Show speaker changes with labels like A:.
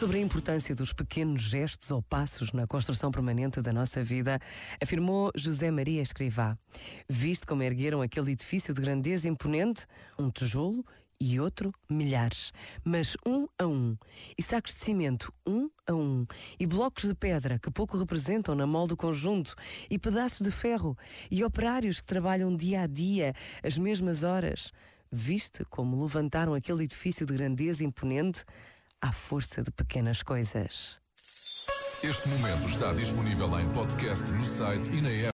A: Sobre a importância dos pequenos gestos ou passos na construção permanente da nossa vida, afirmou José Maria Escrivá. Viste como ergueram aquele edifício de grandeza imponente? Um tijolo e outro milhares, mas um a um, e sacos de cimento um a um, e blocos de pedra que pouco representam na molde do conjunto, e pedaços de ferro, e operários que trabalham dia a dia, as mesmas horas. Viste como levantaram aquele edifício de grandeza imponente à força de pequenas coisas.
B: Este momento está disponível em podcast no site e na app.